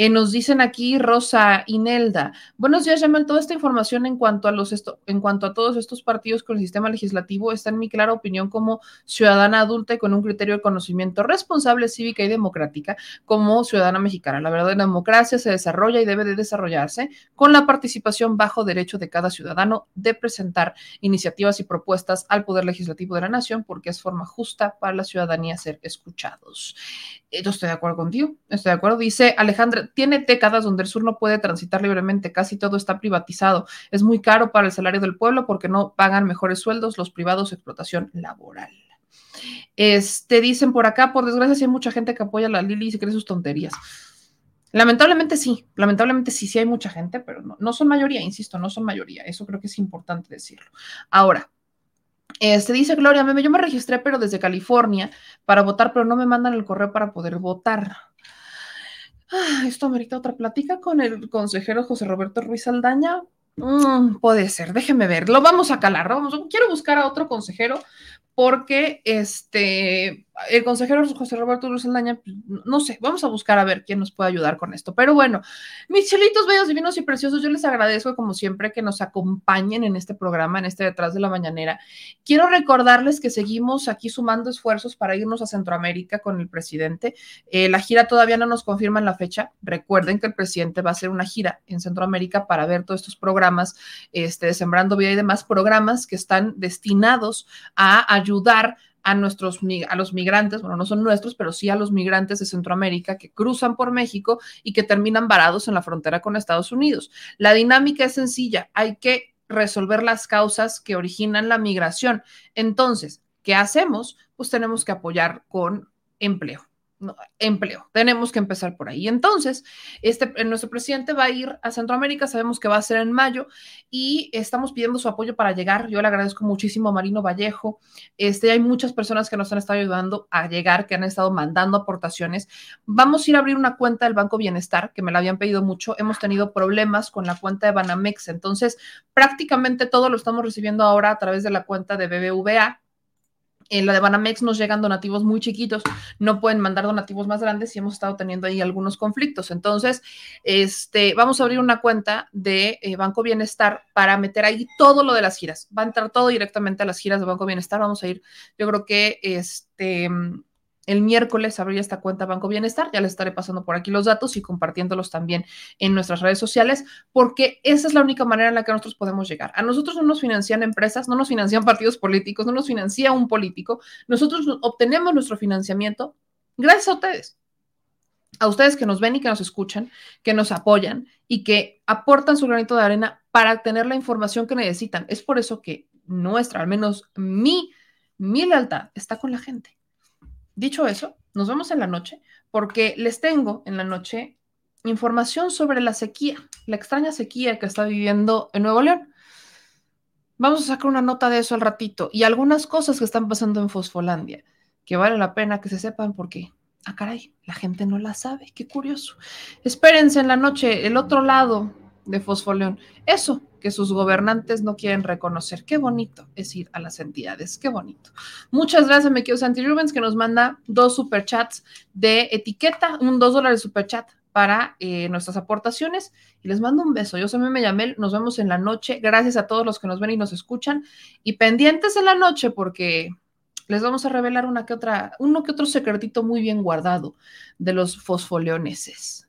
Eh, nos dicen aquí Rosa Inelda. Buenos días, Yamel. Toda esta información en cuanto a los en cuanto a todos estos partidos con el sistema legislativo está en mi clara opinión como ciudadana adulta y con un criterio de conocimiento responsable, cívica y democrática como ciudadana mexicana. La verdadera democracia se desarrolla y debe de desarrollarse con la participación bajo derecho de cada ciudadano de presentar iniciativas y propuestas al poder legislativo de la nación porque es forma justa para la ciudadanía ser escuchados. Yo estoy de acuerdo contigo, estoy de acuerdo. Dice Alejandra, tiene décadas donde el sur no puede transitar libremente, casi todo está privatizado. Es muy caro para el salario del pueblo porque no pagan mejores sueldos los privados, explotación laboral. Este, dicen por acá, por desgracia, sí hay mucha gente que apoya a la Lili y se cree sus tonterías. Lamentablemente sí, lamentablemente sí, sí hay mucha gente, pero no, no son mayoría, insisto, no son mayoría. Eso creo que es importante decirlo. Ahora, este dice Gloria, yo me registré, pero desde California para votar, pero no me mandan el correo para poder votar. Ah, esto amerita otra plática con el consejero José Roberto Ruiz Aldaña. Mm, puede ser, déjeme ver, lo vamos a calar. Vamos, quiero buscar a otro consejero porque este, el consejero José Roberto Luis Aldaña, pues, no sé, vamos a buscar a ver quién nos puede ayudar con esto. Pero bueno, mis chelitos bellos, divinos y preciosos, yo les agradezco como siempre que nos acompañen en este programa, en este Detrás de la Mañanera. Quiero recordarles que seguimos aquí sumando esfuerzos para irnos a Centroamérica con el presidente. Eh, la gira todavía no nos confirman la fecha. Recuerden que el presidente va a hacer una gira en Centroamérica para ver todos estos programas, este, Sembrando Vida y demás programas que están destinados a ayudar ayudar a nuestros a los migrantes, bueno, no son nuestros, pero sí a los migrantes de Centroamérica que cruzan por México y que terminan varados en la frontera con Estados Unidos. La dinámica es sencilla, hay que resolver las causas que originan la migración. Entonces, ¿qué hacemos? Pues tenemos que apoyar con empleo empleo. Tenemos que empezar por ahí. Entonces, este, eh, nuestro presidente va a ir a Centroamérica, sabemos que va a ser en mayo y estamos pidiendo su apoyo para llegar. Yo le agradezco muchísimo a Marino Vallejo. Este, hay muchas personas que nos han estado ayudando a llegar, que han estado mandando aportaciones. Vamos a ir a abrir una cuenta del Banco Bienestar, que me la habían pedido mucho. Hemos tenido problemas con la cuenta de Banamex, entonces prácticamente todo lo estamos recibiendo ahora a través de la cuenta de BBVA En la de Banamex nos llegan donativos muy chiquitos, no pueden mandar donativos más grandes y hemos estado teniendo ahí algunos conflictos. Entonces, este, vamos a abrir una cuenta de eh, Banco Bienestar para meter ahí todo lo de las giras. Va a entrar todo directamente a las giras de Banco Bienestar. Vamos a ir, yo creo que este el miércoles abrir esta cuenta Banco Bienestar. Ya les estaré pasando por aquí los datos y compartiéndolos también en nuestras redes sociales, porque esa es la única manera en la que nosotros podemos llegar. A nosotros no nos financian empresas, no nos financian partidos políticos, no nos financia un político. Nosotros obtenemos nuestro financiamiento gracias a ustedes. A ustedes que nos ven y que nos escuchan, que nos apoyan y que aportan su granito de arena para tener la información que necesitan. Es por eso que nuestra, al menos mi, mi lealtad está con la gente Dicho eso, nos vemos en la noche porque les tengo en la noche información sobre la sequía, la extraña sequía que está viviendo en Nuevo León. Vamos a sacar una nota de eso al ratito y algunas cosas que están pasando en Fosfolandia que vale la pena que se sepan porque, ah, caray, la gente no la sabe, qué curioso. Espérense en la noche, el otro lado de Fosfoleón. Eso que sus gobernantes no quieren reconocer. Qué bonito es ir a las entidades, qué bonito. Muchas gracias, me quiero Santi Rubens, que nos manda dos superchats de etiqueta, un dos dólares superchat para eh, nuestras aportaciones y les mando un beso. Yo soy Meme Yamel, nos vemos en la noche. Gracias a todos los que nos ven y nos escuchan y pendientes en la noche porque les vamos a revelar una que otra, uno que otro secretito muy bien guardado de los fosfoleoneses.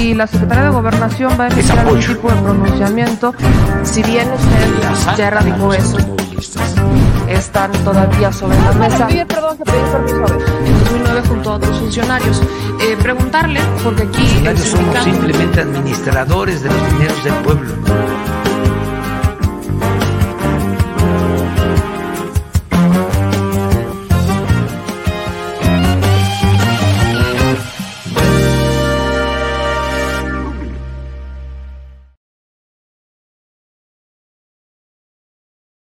Y la Secretaría de Gobernación va a emitir algún tipo de pronunciamiento, si bien usted ya erradicó eso, están todavía sobre la mesa. perdón, que permiso En 2009 junto a otros funcionarios. Eh, preguntarle, porque aquí... somos simplemente administradores de los dineros del pueblo.